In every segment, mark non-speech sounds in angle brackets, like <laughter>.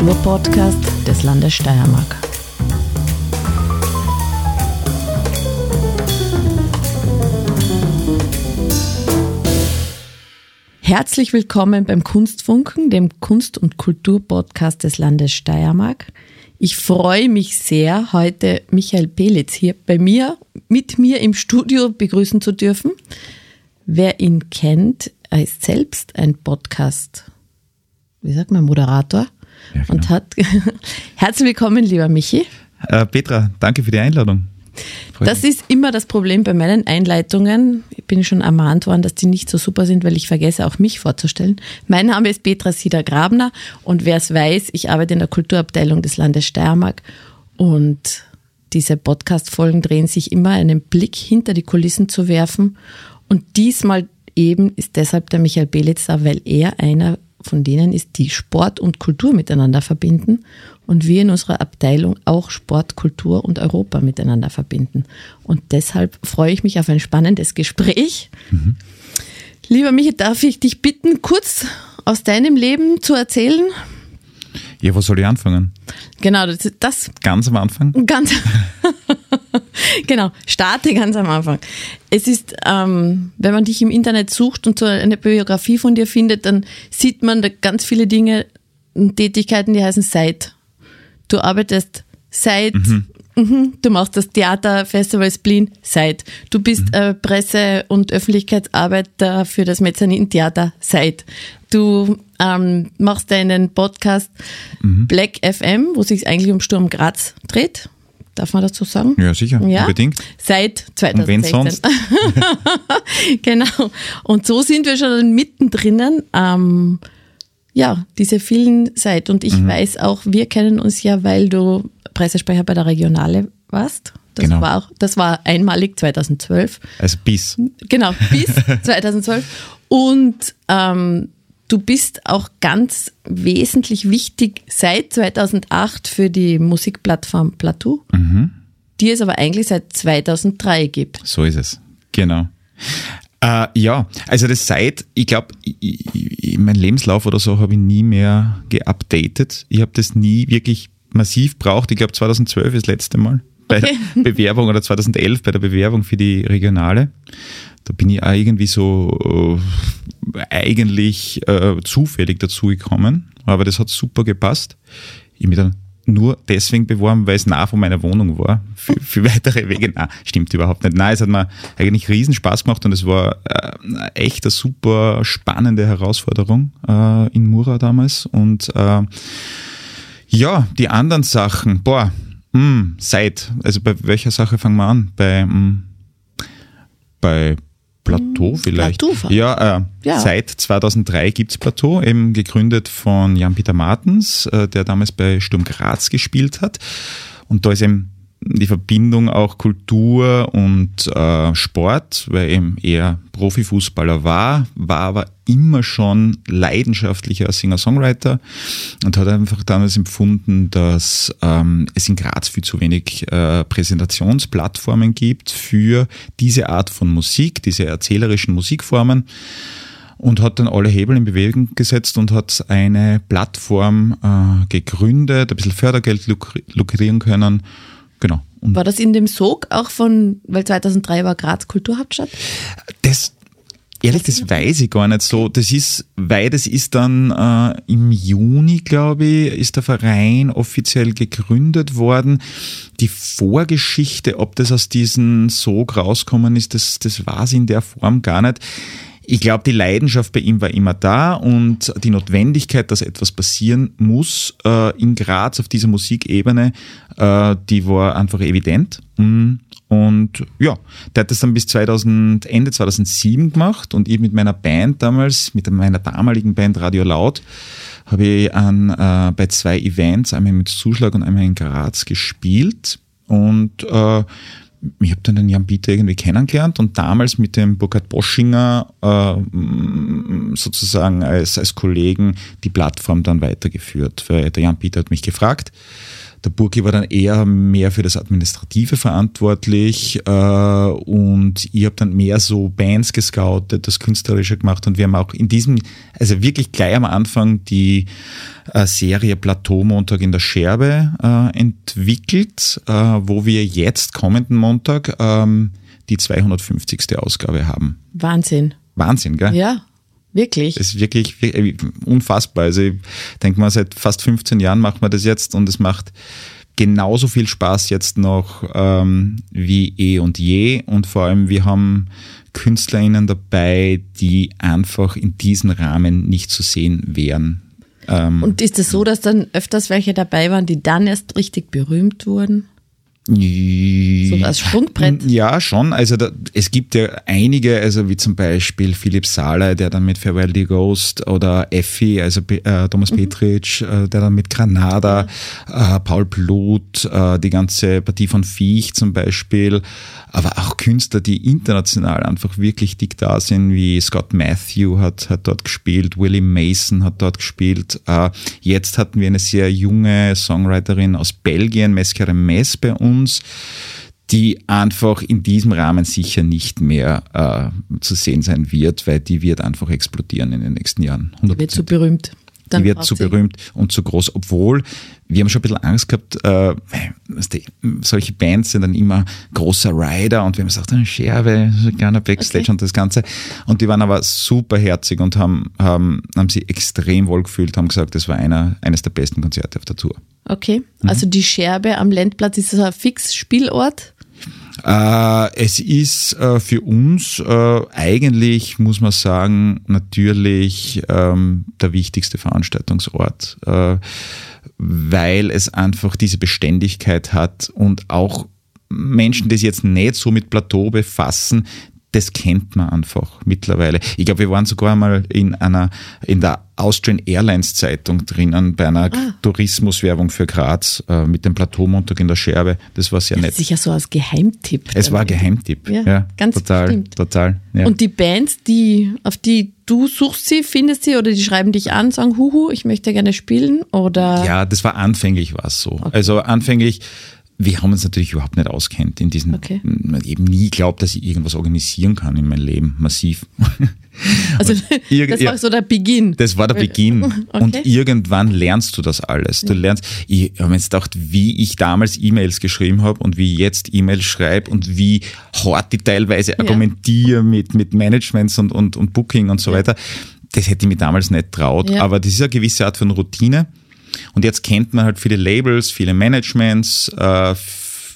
Kulturpodcast des Landes Steiermark. Herzlich willkommen beim Kunstfunken, dem Kunst- und Kulturpodcast des Landes Steiermark. Ich freue mich sehr, heute Michael Pelitz hier bei mir, mit mir im Studio begrüßen zu dürfen. Wer ihn kennt, er ist selbst ein Podcast, wie sagt man, Moderator. Ja, genau. Und hat, <laughs> herzlich willkommen, lieber Michi. Äh, Petra, danke für die Einladung. Das ist immer das Problem bei meinen Einleitungen. Ich bin schon ermahnt worden, dass die nicht so super sind, weil ich vergesse auch mich vorzustellen. Mein Name ist Petra Sieder-Grabner und wer es weiß, ich arbeite in der Kulturabteilung des Landes Steiermark und diese Podcast-Folgen drehen sich immer einen Blick hinter die Kulissen zu werfen. Und diesmal eben ist deshalb der Michael Belitz da, weil er einer von denen ist, die Sport und Kultur miteinander verbinden und wir in unserer Abteilung auch Sport, Kultur und Europa miteinander verbinden. Und deshalb freue ich mich auf ein spannendes Gespräch. Mhm. Lieber Michael, darf ich dich bitten, kurz aus deinem Leben zu erzählen? Ja, wo soll ich anfangen? Genau, das, das ganz am Anfang. Ganz. <laughs> <laughs> genau, starte ganz am Anfang. Es ist, ähm, wenn man dich im Internet sucht und so eine Biografie von dir findet, dann sieht man da ganz viele Dinge und Tätigkeiten, die heißen seit. Du arbeitest seit, mhm. Mhm, du machst das Theaterfestival Spleen seit. Du bist mhm. äh, Presse- und Öffentlichkeitsarbeiter für das Mezzanin-Theater seit. Du ähm, machst deinen Podcast mhm. Black FM, wo sich eigentlich um Sturm Graz dreht. Darf man dazu sagen? Ja, sicher, ja? unbedingt. Seit 2016. Und wen sonst? <laughs> genau. Und so sind wir schon mittendrin. Ähm, ja, diese vielen Seit. Und ich mhm. weiß auch, wir kennen uns ja, weil du Pressesprecher bei der Regionale warst. Das, genau. war, auch, das war einmalig 2012. Also bis. Genau, bis <laughs> 2012. Und ähm, Du bist auch ganz wesentlich wichtig seit 2008 für die Musikplattform Plateau, mhm. die es aber eigentlich seit 2003 gibt. So ist es, genau. Äh, ja, also das seit, ich glaube, mein Lebenslauf oder so habe ich nie mehr geupdatet. Ich habe das nie wirklich massiv braucht. Ich glaube 2012 ist das letzte Mal bei der <laughs> Bewerbung oder 2011 bei der Bewerbung für die Regionale. Da bin ich auch irgendwie so äh, eigentlich äh, zufällig dazugekommen, aber das hat super gepasst. Ich mich dann nur deswegen beworben, weil es nah von meiner Wohnung war. Für, für <laughs> weitere Wege, na, stimmt überhaupt nicht. Nein, es hat mir eigentlich riesen Spaß gemacht und es war äh, echt eine super spannende Herausforderung äh, in Mura damals. Und äh, ja, die anderen Sachen, boah, mh, hm, seit, also bei welcher Sache fangen wir an? Bei, hm, bei Plateau hm, vielleicht. Plateau. Ja, äh, ja, seit 2003 gibt's Plateau, eben gegründet von Jan-Peter Martens, äh, der damals bei Sturm Graz gespielt hat. Und da ist eben die Verbindung auch Kultur und äh, Sport, weil er eben eher Profifußballer war, war aber immer schon leidenschaftlicher Singer-Songwriter und hat einfach damals empfunden, dass ähm, es in Graz viel zu wenig äh, Präsentationsplattformen gibt für diese Art von Musik, diese erzählerischen Musikformen und hat dann alle Hebel in Bewegung gesetzt und hat eine Plattform äh, gegründet, ein bisschen Fördergeld lukrieren können Genau. Und war das in dem Sog auch von, weil 2003 war Graz Kulturhauptstadt? Das, ehrlich, das weiß ich gar nicht so. Das ist, weil das ist dann äh, im Juni, glaube ich, ist der Verein offiziell gegründet worden. Die Vorgeschichte, ob das aus diesem Sog rauskommen ist, das, das war es in der Form gar nicht ich glaube, die Leidenschaft bei ihm war immer da und die Notwendigkeit, dass etwas passieren muss äh, in Graz auf dieser Musikebene, äh, die war einfach evident. Mm. Und ja, der hat das dann bis 2000, Ende 2007 gemacht und ich mit meiner Band damals, mit meiner damaligen Band Radio Laut, habe ich an, äh, bei zwei Events, einmal mit Zuschlag und einmal in Graz gespielt. Und äh, ich habe dann den Jan Bieter irgendwie kennengelernt und damals mit dem Burkhard Boschinger äh, sozusagen als, als Kollegen die Plattform dann weitergeführt. Der Jan Bieter hat mich gefragt, der Burki war dann eher mehr für das Administrative verantwortlich äh, und ich habe dann mehr so Bands gescoutet, das Künstlerische gemacht und wir haben auch in diesem, also wirklich gleich am Anfang die äh, Serie Plateau Montag in der Scherbe äh, entwickelt, äh, wo wir jetzt kommenden Montag ähm, die 250. Ausgabe haben. Wahnsinn. Wahnsinn, gell? Ja. Wirklich? Das ist wirklich, wirklich unfassbar. Also ich denke mal, seit fast 15 Jahren machen wir das jetzt und es macht genauso viel Spaß jetzt noch ähm, wie eh und je. Und vor allem, wir haben KünstlerInnen dabei, die einfach in diesem Rahmen nicht zu sehen wären. Ähm, und ist es so, dass dann öfters welche dabei waren, die dann erst richtig berühmt wurden? So als Sprungbrett? Ja, schon. Also da, es gibt ja einige, also wie zum Beispiel Philipp Sahler, der dann mit Farewell the Ghost oder Effi, also äh, Thomas mhm. Petritsch, äh, der dann mit Granada, äh, Paul Blut, äh, die ganze Partie von Viech zum Beispiel, aber auch Künstler, die international einfach wirklich dick da sind, wie Scott Matthew hat, hat dort gespielt, Willie Mason hat dort gespielt. Äh, jetzt hatten wir eine sehr junge Songwriterin aus Belgien, Meskere Mess bei uns uns, die einfach in diesem Rahmen sicher nicht mehr äh, zu sehen sein wird, weil die wird einfach explodieren in den nächsten Jahren. 100%. Die wird zu berühmt. Dann die wird zu berühmt und zu groß, obwohl wir haben schon ein bisschen Angst gehabt, äh, solche Bands sind dann immer großer Rider und wir haben gesagt, eine Scherbe, so ein kleiner Backstage okay. und das Ganze. Und die waren aber super herzig und haben, haben, haben sie extrem wohl gefühlt, haben gesagt, das war einer, eines der besten Konzerte auf der Tour. Okay, mhm. also die Scherbe am Landplatz ist das ein Fix-Spielort? Äh, es ist äh, für uns äh, eigentlich, muss man sagen, natürlich ähm, der wichtigste Veranstaltungsort, äh, weil es einfach diese Beständigkeit hat und auch Menschen, die sich jetzt nicht so mit Plateau befassen, das kennt man einfach mittlerweile. Ich glaube, wir waren sogar mal in einer, in der Austrian Airlines Zeitung drinnen bei einer ah. Tourismuswerbung für Graz äh, mit dem Plateaumontag in der Scherbe. Das war sehr das nett. Sicher so als Geheimtipp. Es war Geheimtipp. Ja, ja ganz total, bestimmt. total. Ja. Und die Bands, die, auf die du suchst sie, findest sie oder die schreiben dich an, sagen, huhu, ich möchte gerne spielen oder? Ja, das war anfänglich was so. Okay. Also anfänglich wir haben uns natürlich überhaupt nicht auskennt in diesen, okay. eben nie glaubt, dass ich irgendwas organisieren kann in meinem Leben, massiv. <laughs> Also das war so der Beginn. Das war der Beginn. Okay. Und irgendwann lernst du das alles. Du lernst, ich habe jetzt gedacht, wie ich damals E-Mails geschrieben habe und wie ich jetzt E-Mails schreibe und wie hart die teilweise argumentiere ja. mit, mit Managements und, und, und Booking und so weiter. Das hätte ich mir damals nicht traut. Ja. Aber das ist eine gewisse Art von Routine. Und jetzt kennt man halt viele Labels, viele Managements, äh,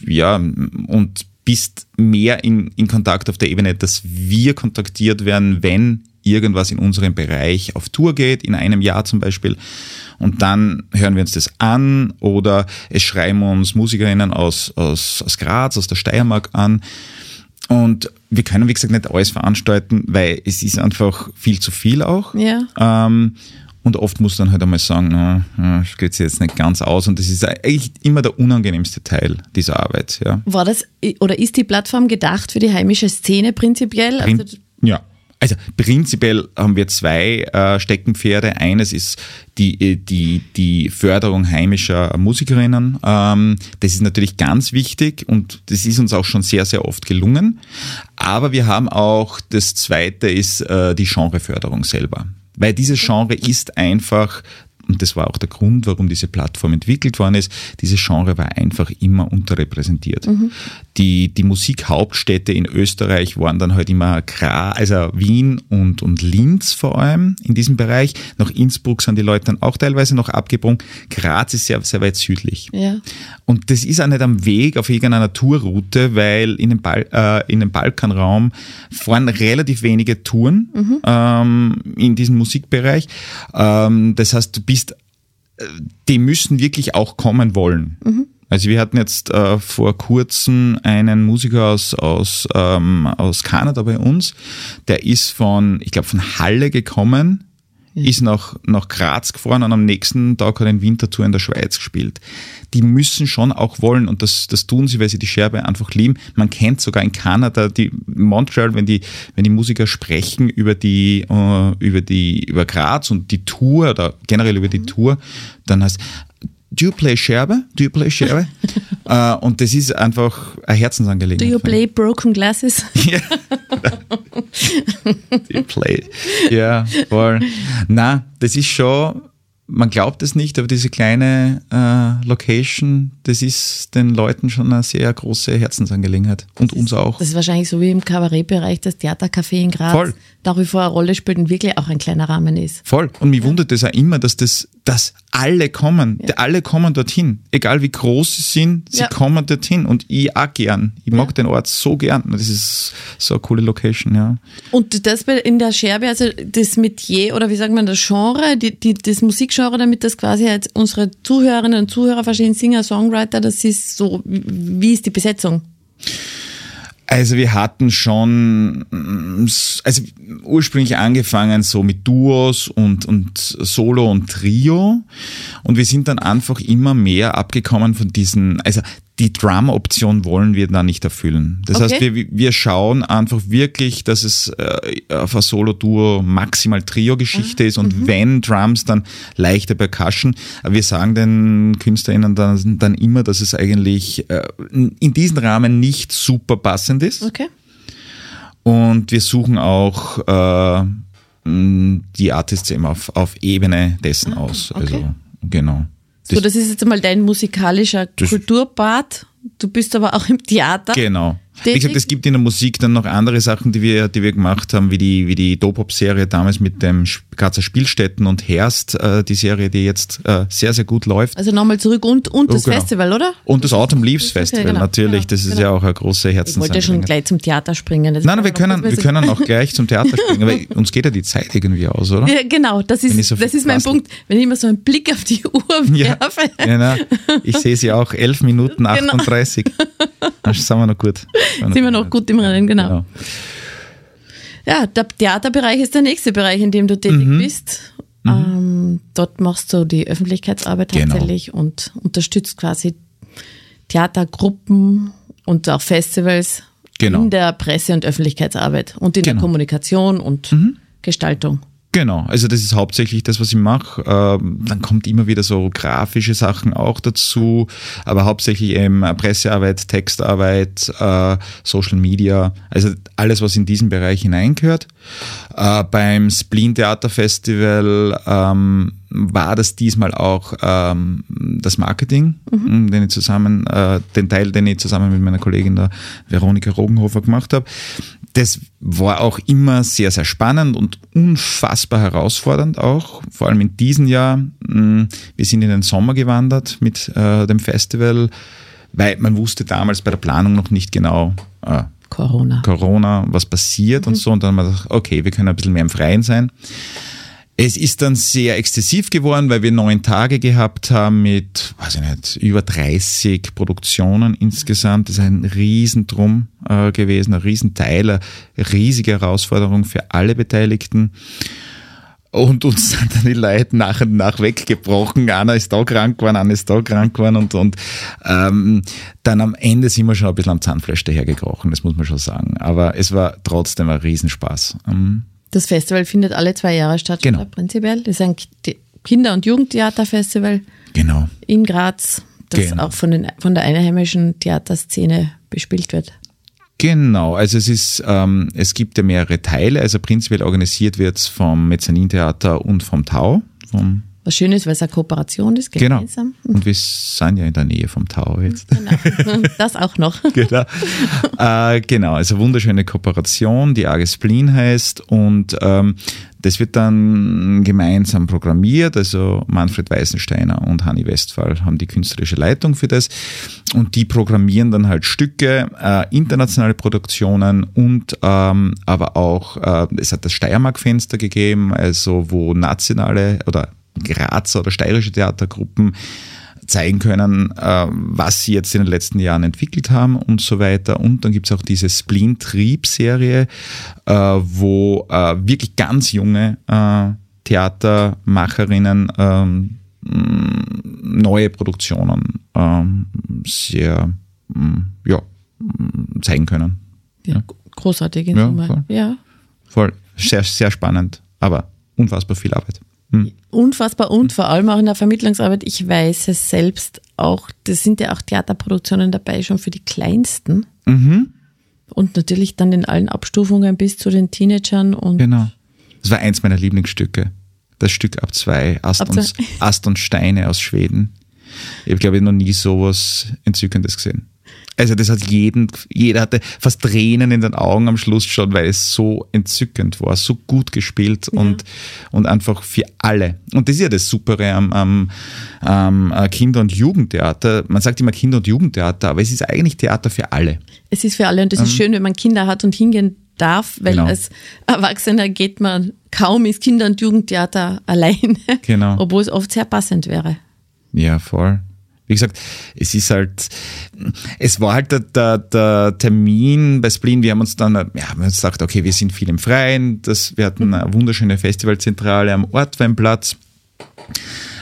ja, und bist mehr in, in Kontakt auf der Ebene, dass wir kontaktiert werden, wenn irgendwas in unserem Bereich auf Tour geht, in einem Jahr zum Beispiel. Und dann hören wir uns das an oder es schreiben uns Musikerinnen aus, aus, aus Graz, aus der Steiermark an. Und wir können, wie gesagt, nicht alles veranstalten, weil es ist einfach viel zu viel auch. Ja. Ähm, und oft muss dann halt einmal sagen, na, das geht sich jetzt nicht ganz aus. Und das ist eigentlich immer der unangenehmste Teil dieser Arbeit. Ja. War das oder ist die Plattform gedacht für die heimische Szene prinzipiell? Prin also, ja. Also prinzipiell haben wir zwei äh, Steckenpferde. Eines ist die, äh, die, die Förderung heimischer Musikerinnen. Ähm, das ist natürlich ganz wichtig und das ist uns auch schon sehr, sehr oft gelungen. Aber wir haben auch, das zweite ist äh, die Genreförderung selber. Weil dieses Genre ist einfach und das war auch der Grund, warum diese Plattform entwickelt worden ist, dieses Genre war einfach immer unterrepräsentiert. Mhm. Die, die Musikhauptstädte in Österreich waren dann halt immer Gra, also Wien und, und Linz vor allem in diesem Bereich. Nach Innsbruck sind die Leute dann auch teilweise noch abgebrungen. Graz ist sehr, sehr weit südlich. Ja. Und das ist auch nicht am Weg auf irgendeiner Tourroute, weil in dem, Bal äh, in dem Balkanraum fahren relativ wenige Touren mhm. ähm, in diesem Musikbereich. Ähm, das heißt, du bist die müssen wirklich auch kommen wollen. Mhm. Also wir hatten jetzt äh, vor kurzem einen Musiker aus, aus, ähm, aus Kanada bei uns, der ist von, ich glaube, von Halle gekommen, ist nach, nach Graz gefahren und am nächsten Tag hat er in Winterthur in der Schweiz gespielt. Die müssen schon auch wollen und das, das tun sie, weil sie die Scherbe einfach lieben. Man kennt sogar in Kanada die Montreal, wenn die, wenn die Musiker sprechen über die, uh, über die, über Graz und die Tour oder generell über die mhm. Tour, dann heißt Do you play Scherbe? Do you play Scherbe? uh, <laughs> und das ist einfach eine Herzensangelegenheit. Do you play Broken Glasses? <laughs> ja. <laughs> You play? Ja, voll. Na, das ist schon man glaubt es nicht, aber diese kleine äh, Location, das ist den Leuten schon eine sehr große Herzensangelegenheit. Und das uns auch. Das ist wahrscheinlich so wie im Kabarettbereich das Theatercafé in Graz. Voll. Darüber eine Rolle spielt und wirklich auch ein kleiner Rahmen ist. Voll. Und mich ja. wundert es auch immer, dass das, dass alle kommen. Ja. Alle kommen dorthin. Egal wie groß sie sind, sie ja. kommen dorthin. Und ich auch gern. Ich mag den Ort so gern. Das ist so eine coole Location, ja. Und das in der Scherbe, also das Metier oder wie sagt man, das Genre, die, die, das Musik Musikgenre, damit das quasi halt unsere Zuhörerinnen und Zuhörer verstehen, Singer, Songwriter, das ist so, wie ist die Besetzung? Also wir hatten schon, also ursprünglich angefangen so mit Duos und, und Solo und Trio. Und wir sind dann einfach immer mehr abgekommen von diesen, also die Drum-Option wollen wir da nicht erfüllen. Das okay. heißt, wir, wir schauen einfach wirklich, dass es äh, auf ein Solo-Duo maximal Trio-Geschichte mhm. ist und mhm. wenn Drums, dann leichte Percussion. Aber wir sagen den KünstlerInnen dann, dann immer, dass es eigentlich äh, in diesem Rahmen nicht super passend ist. Okay. Und wir suchen auch äh, die Artists eben auf, auf Ebene dessen ah, aus. Okay. Also, genau. Das so, das ist jetzt einmal dein musikalischer Kulturpart. Du bist aber auch im Theater. Genau. Wie gesagt, es gibt in der Musik dann noch andere Sachen, die wir, die wir gemacht haben, wie die, wie die Dopop-Serie damals mit dem Grazer Spielstätten und Herst, äh, die Serie, die jetzt äh, sehr, sehr gut läuft. Also nochmal zurück und, und oh, das genau. Festival, oder? Und das Autumn Leaves Festival, genau, natürlich. Genau, das ist genau. ja auch eine große Herzensangelegenheit. Ich wollte schon gleich zum Theater springen. Das nein, nein, wir können, wir können auch gleich zum Theater springen, weil <laughs> uns geht ja die Zeit irgendwie aus, oder? Ja, genau, das ist, so das ist mein Punkt. Wenn ich immer so einen Blick auf die Uhr <laughs> werfe. Ja, genau. Ich sehe sie auch, 11 Minuten 38. Genau. Dann <laughs> sind wir noch gut. Sind wir noch gut im Rennen, genau. genau. Ja, der Theaterbereich ist der nächste Bereich, in dem du tätig mhm. bist. Mhm. Ähm, dort machst du die Öffentlichkeitsarbeit genau. tatsächlich und unterstützt quasi Theatergruppen und auch Festivals genau. in der Presse- und Öffentlichkeitsarbeit und in genau. der Kommunikation und mhm. Gestaltung. Genau, also das ist hauptsächlich das, was ich mache. Ähm, dann kommt immer wieder so grafische Sachen auch dazu, aber hauptsächlich eben Pressearbeit, Textarbeit, äh, Social Media, also alles, was in diesen Bereich hineingehört. Äh, beim Spleen Theater Festival ähm, war das diesmal auch ähm, das Marketing, mhm. den ich zusammen, äh, den Teil, den ich zusammen mit meiner Kollegin der Veronika Rogenhofer gemacht habe das war auch immer sehr, sehr spannend und unfassbar herausfordernd auch, vor allem in diesem Jahr. Mm, wir sind in den Sommer gewandert mit äh, dem Festival, weil man wusste damals bei der Planung noch nicht genau, äh, Corona. Corona, was passiert mhm. und so. Und dann haben wir gedacht, okay, wir können ein bisschen mehr im Freien sein. Es ist dann sehr exzessiv geworden, weil wir neun Tage gehabt haben mit, weiß ich nicht, über 30 Produktionen insgesamt. Das ist ein Riesendrum äh, gewesen, ein Riesenteil, eine riesige Herausforderung für alle Beteiligten. Und uns <laughs> sind dann die Leute nach und nach weggebrochen. Einer ist da krank geworden, einer ist da krank geworden und, und ähm, dann am Ende sind wir schon ein bisschen am Zahnfleisch dahergekrochen, das muss man schon sagen. Aber es war trotzdem ein Riesenspaß. Ähm, das Festival findet alle zwei Jahre statt, genau. prinzipiell. Das ist ein Kinder- und Jugendtheaterfestival genau. in Graz, das genau. auch von, den, von der einheimischen Theaterszene bespielt wird. Genau, also es ist, ähm, es gibt ja mehrere Teile, also prinzipiell organisiert wird es vom Mezzanintheater und vom Tau, vom was schön ist, weil es eine Kooperation ist, genau. gemeinsam. Genau. Und wir sind ja in der Nähe vom Tower jetzt. Genau, <laughs> das auch noch. <laughs> genau. Äh, genau, also wunderschöne Kooperation, die AG Spleen heißt und ähm, das wird dann gemeinsam programmiert, also Manfred Weißensteiner und Hanni Westphal haben die künstlerische Leitung für das und die programmieren dann halt Stücke, äh, internationale Produktionen und ähm, aber auch, äh, es hat das Steiermark-Fenster gegeben, also wo nationale oder Grazer oder steirische Theatergruppen zeigen können, äh, was sie jetzt in den letzten Jahren entwickelt haben und so weiter. Und dann gibt es auch diese Spleen-Trieb-Serie, äh, wo äh, wirklich ganz junge Theatermacherinnen ähm, neue Produktionen ähm, sehr ja, zeigen können. Ja, großartig in ja. Voll. Ja. Voll. Sehr, sehr spannend, aber unfassbar viel Arbeit. Hm. Unfassbar und vor allem auch in der Vermittlungsarbeit. Ich weiß es selbst auch, das sind ja auch Theaterproduktionen dabei, schon für die Kleinsten. Mhm. Und natürlich dann in allen Abstufungen bis zu den Teenagern. Und genau. Das war eins meiner Lieblingsstücke. Das Stück ab zwei, Ast, ab und, Ast und Steine aus Schweden. Ich habe, glaube ich, noch nie sowas Entzückendes gesehen. Also das hat jeden, jeder hatte fast Tränen in den Augen am Schluss schon, weil es so entzückend war, so gut gespielt ja. und, und einfach für alle. Und das ist ja das Supere am, am, am äh, Kinder- und Jugendtheater. Man sagt immer Kinder- und Jugendtheater, aber es ist eigentlich Theater für alle. Es ist für alle und das ähm, ist schön, wenn man Kinder hat und hingehen darf, weil genau. als Erwachsener geht man kaum ins Kinder- und Jugendtheater allein. Genau. <laughs> Obwohl es oft sehr passend wäre. Ja, voll. Wie gesagt, es ist halt, es war halt der, der, der Termin bei Spleen, wir haben uns dann, ja, wir haben uns gedacht, okay, wir sind viel im Freien, das, wir hatten eine wunderschöne Festivalzentrale am Ortweinplatz.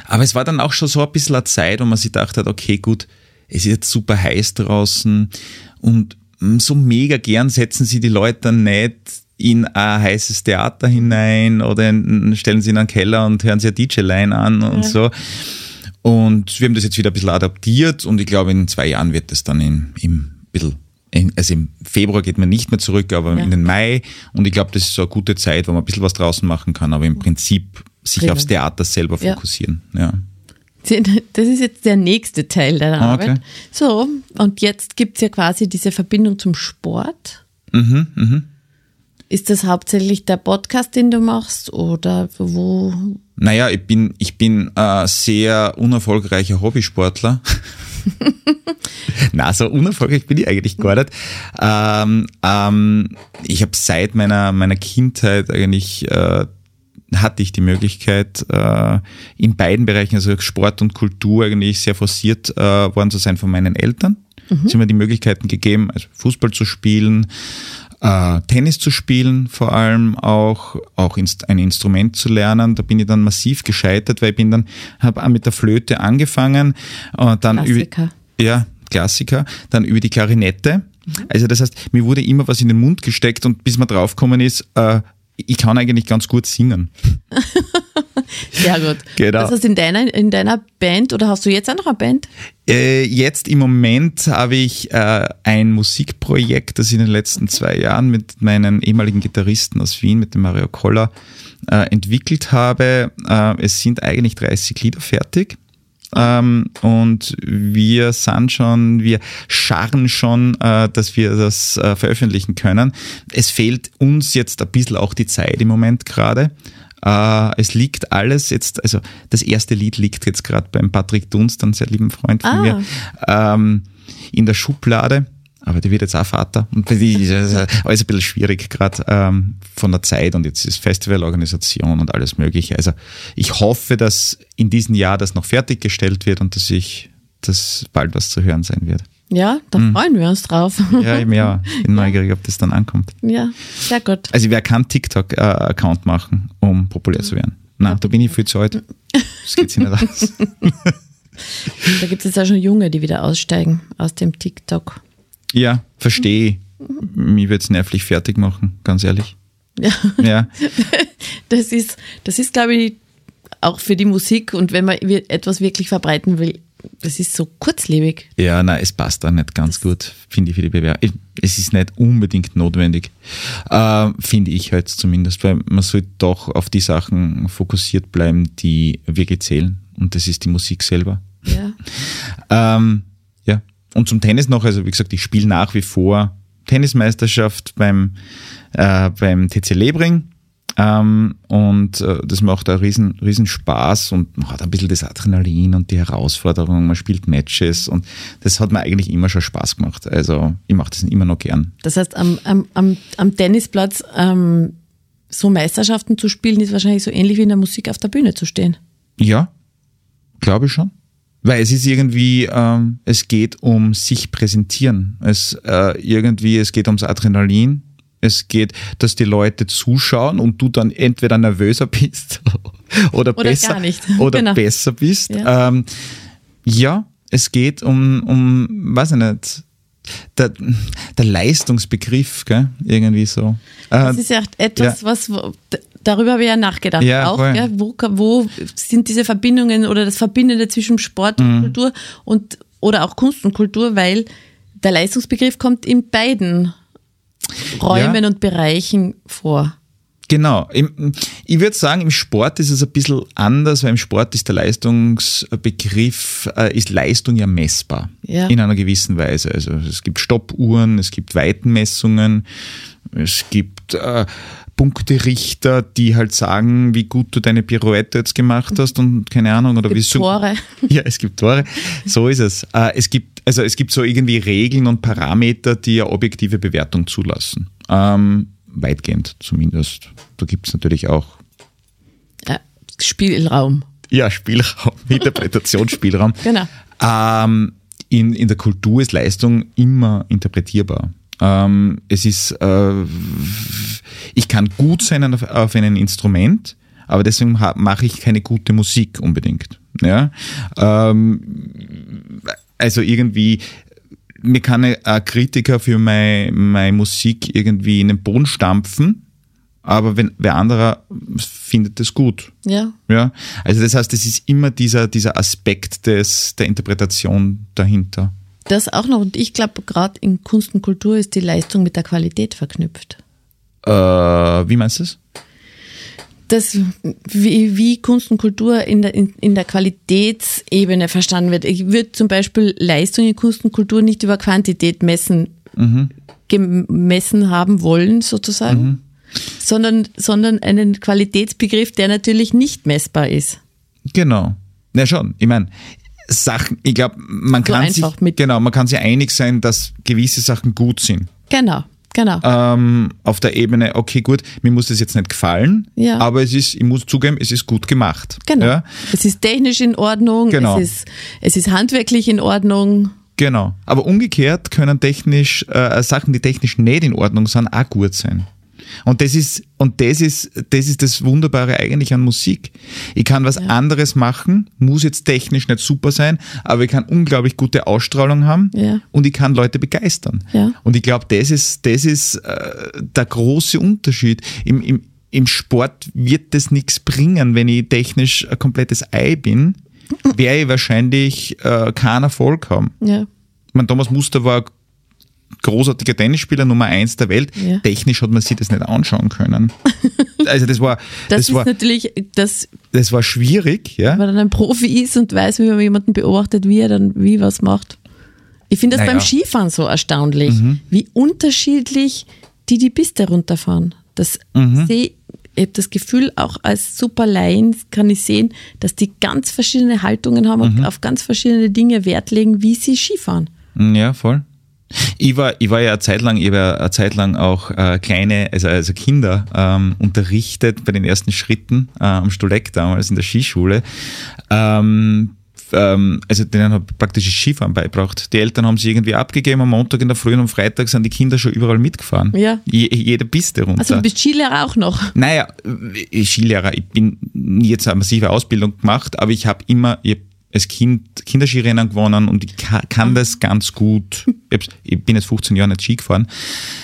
Aber es war dann auch schon so ein bisschen eine Zeit, wo man sich gedacht hat, okay, gut, es ist jetzt super heiß draußen und so mega gern setzen sie die Leute dann nicht in ein heißes Theater hinein oder in, stellen sie in einen Keller und hören sie eine DJ-Line an und ja. so. Und wir haben das jetzt wieder ein bisschen adaptiert und ich glaube, in zwei Jahren wird das dann in, im bisschen also im Februar geht man nicht mehr zurück, aber ja. in den Mai. Und ich glaube, das ist so eine gute Zeit, wo man ein bisschen was draußen machen kann, aber im Prinzip sich Drinnen. aufs Theater selber fokussieren. Ja. Das ist jetzt der nächste Teil deiner ah, okay. Arbeit. So, und jetzt gibt es ja quasi diese Verbindung zum Sport. Mhm, mhm. Ist das hauptsächlich der Podcast, den du machst oder wo? Naja, ich bin, ich bin äh, sehr unerfolgreicher Hobbysportler. <laughs> Na, so unerfolgreich bin ich eigentlich gar nicht. Ähm, ähm, ich habe seit meiner, meiner Kindheit eigentlich äh, hatte ich die Möglichkeit, äh, in beiden Bereichen, also Sport und Kultur, eigentlich sehr forciert äh, worden zu sein von meinen Eltern. Mhm. Sie haben mir die Möglichkeiten gegeben, also Fußball zu spielen, äh, Tennis zu spielen, vor allem auch, auch inst ein Instrument zu lernen. Da bin ich dann massiv gescheitert, weil ich bin dann, habe mit der Flöte angefangen und dann Klassiker. über, ja, Klassiker, dann über die Klarinette. Also das heißt, mir wurde immer was in den Mund gesteckt und bis man draufgekommen ist, äh, ich kann eigentlich ganz gut singen. <laughs> Sehr gut. Genau. Das heißt, in deiner, in deiner Band oder hast du jetzt auch noch eine Band? Äh, jetzt im Moment habe ich äh, ein Musikprojekt, das ich in den letzten zwei Jahren mit meinen ehemaligen Gitarristen aus Wien, mit dem Mario Koller, äh, entwickelt habe. Äh, es sind eigentlich 30 Lieder fertig. Ähm, und wir sind schon, wir scharren schon, äh, dass wir das äh, veröffentlichen können. Es fehlt uns jetzt ein bisschen auch die Zeit im Moment gerade. Äh, es liegt alles jetzt, also das erste Lied liegt jetzt gerade beim Patrick Dunst, einem sehr lieben Freund von ah. mir, ähm, in der Schublade. Aber der wird jetzt auch Vater. Und das ist alles ein bisschen schwierig, gerade ähm, von der Zeit und jetzt ist Festivalorganisation und alles Mögliche. Also ich hoffe, dass in diesem Jahr das noch fertiggestellt wird und dass ich dass bald was zu hören sein wird. Ja, da hm. freuen wir uns drauf. Ja, eben <laughs> ja. Bin neugierig, ob das dann ankommt. Ja, sehr gut. Also wer kann TikTok-Account machen, um populär zu werden? Na, da bin ich viel zu alt. Das geht sich nicht aus. <laughs> Da gibt es jetzt auch schon Junge, die wieder aussteigen aus dem TikTok. Ja, verstehe. Mich wird es nervlich fertig machen, ganz ehrlich. Ja. ja. <laughs> Das ist, das ist, glaube ich, auch für die Musik und wenn man etwas wirklich verbreiten will, das ist so kurzlebig. Ja, nein, es passt da nicht ganz das gut, finde ich, für die Bewerbung. Es ist nicht unbedingt notwendig, äh, finde ich halt zumindest, weil man sollte doch auf die Sachen fokussiert bleiben, die wirklich zählen. Und das ist die Musik selber. Ja. <laughs> ähm, ja. Und zum Tennis noch, also wie gesagt, ich spiele nach wie vor Tennismeisterschaft beim, äh, beim TC Lebring ähm, und äh, das macht einen riesen, riesen Spaß und man hat ein bisschen das Adrenalin und die Herausforderung, man spielt Matches und das hat mir eigentlich immer schon Spaß gemacht. Also ich mache das immer noch gern. Das heißt, am, am, am, am Tennisplatz ähm, so Meisterschaften zu spielen, ist wahrscheinlich so ähnlich wie in der Musik auf der Bühne zu stehen. Ja, glaube ich schon. Weil es ist irgendwie, ähm, es geht um sich präsentieren. Es äh, irgendwie, es geht ums Adrenalin Es geht, dass die Leute zuschauen und du dann entweder nervöser bist <laughs> oder, Oder besser gar nicht. <laughs> oder Genau. besser bist. Ja. Ähm, ja, es geht um, um, weiß ich nicht, der, der Leistungsbegriff, gell? irgendwie so. Äh, Das ist ja etwas, was wo- d- darüber habe ich ja nachgedacht. Ja, auch, voll. gell? Wo, wo sind diese Verbindungen oder das Verbindende zwischen Sport und Mhm. Kultur und oder auch Kunst und Kultur, weil der Leistungsbegriff kommt in beiden Räumen Ja. und Bereichen vor. Genau. Ich würde sagen, im Sport ist es ein bisschen anders, weil im Sport ist der Leistungsbegriff, äh, ist Leistung ja messbar. Ja. In einer gewissen Weise. Also es gibt Stoppuhren, es gibt Weitenmessungen, es gibt äh, Punkterichter, die halt sagen, wie gut du deine Pirouette jetzt gemacht hast und keine Ahnung, oder Es wie gibt syn- Tore. <laughs> Ja, es gibt Tore. So ist es. Äh, es gibt, also es gibt so irgendwie Regeln und Parameter, die eine objektive Bewertung zulassen. Ähm, weitgehend zumindest. Da gibt es natürlich auch Ja, Spielraum. ja, Spielraum, <laughs> Interpretationsspielraum. Genau. Ähm, in, in der Kultur ist Leistung immer interpretierbar. Ähm, es ist, äh, ich kann gut sein auf, auf einem Instrument, aber deswegen mache ich keine gute Musik unbedingt. Ja? Ähm, also irgendwie, mir kann ein Kritiker für meine, meine Musik irgendwie in den Boden stampfen, aber wenn wer anderer findet es gut. Ja. Ja, also das heißt, es ist immer dieser, dieser Aspekt des, der Interpretation dahinter. Das auch noch. Und ich glaube, gerade in Kunst und Kultur ist die Leistung mit der Qualität verknüpft. Äh, wie meinst du das? das, wie, wie Kunst und Kultur in der, in, in der Qualitätsebene verstanden wird. Ich würde zum Beispiel Leistung in Kunst und Kultur nicht über Quantität messen, gemessen haben wollen, sozusagen, sondern, sondern einen Qualitätsbegriff, der natürlich nicht messbar ist. Genau. Na schon, ich meine, Sachen, ich glaube, man So kann sich, genau, man kann sich einig sein, dass gewisse Sachen gut sind. Genau, genau. Ähm, auf der Ebene, okay, gut, mir muss das jetzt nicht gefallen, Ja. aber es ist, ich muss zugeben, es ist gut gemacht. Genau. Ja? Es ist technisch in Ordnung, Genau. es, ist, es ist handwerklich in Ordnung. Genau. Aber umgekehrt können technisch, äh, Sachen, die technisch nicht in Ordnung sind, auch gut sein. Und das ist, und das ist, das ist das Wunderbare eigentlich an Musik. Ich kann was anderes machen, muss jetzt technisch nicht super sein, aber ich kann unglaublich gute Ausstrahlung haben Ja. und ich kann Leute begeistern. Ja. Und ich glaube, das ist, das ist äh, der große Unterschied. Im, im, Im Sport wird das nichts bringen, wenn ich technisch ein komplettes Ei bin, werde ich wahrscheinlich äh, keinen Erfolg haben. Ja. Ich meine, Thomas Muster war großartiger Tennisspieler, Nummer eins der Welt. Ja. Technisch hat man sich das nicht anschauen können. <laughs> Also das war, Das, das, ist war, natürlich, das, das war schwierig, ja. wenn man dann ein Profi ist und weiß, wie man jemanden beobachtet, wie er dann wie was macht. Ich finde das Naja. beim Skifahren so erstaunlich, wie unterschiedlich die die Piste runterfahren. Das sehe ich habe das Gefühl, auch als Superlaien kann ich sehen, dass die ganz verschiedene Haltungen haben und auf ganz verschiedene Dinge Wert legen, wie sie Skifahren. Ja, voll. Ich war, ich war ja eine Zeit lang, ich war ja eine Zeit lang auch äh, kleine, also, also Kinder ähm, unterrichtet bei den ersten Schritten äh, am Stuleck damals in der Skischule. Ähm, ähm, also denen habe ich praktisch Skifahren beigebracht. Die Eltern haben sie irgendwie abgegeben am Montag in der Früh und am Freitag sind die Kinder schon überall mitgefahren. Ja. Je, jede Piste runter. Also du bist Skilehrer auch noch. Naja, ich Skilehrer, ich bin nie jetzt eine massive Ausbildung gemacht, aber ich habe immer, ich hab als Kind Kinderskirennen gewonnen und ich ka- kann das ganz gut. Ich, bin jetzt 15 Jahre nicht Ski gefahren.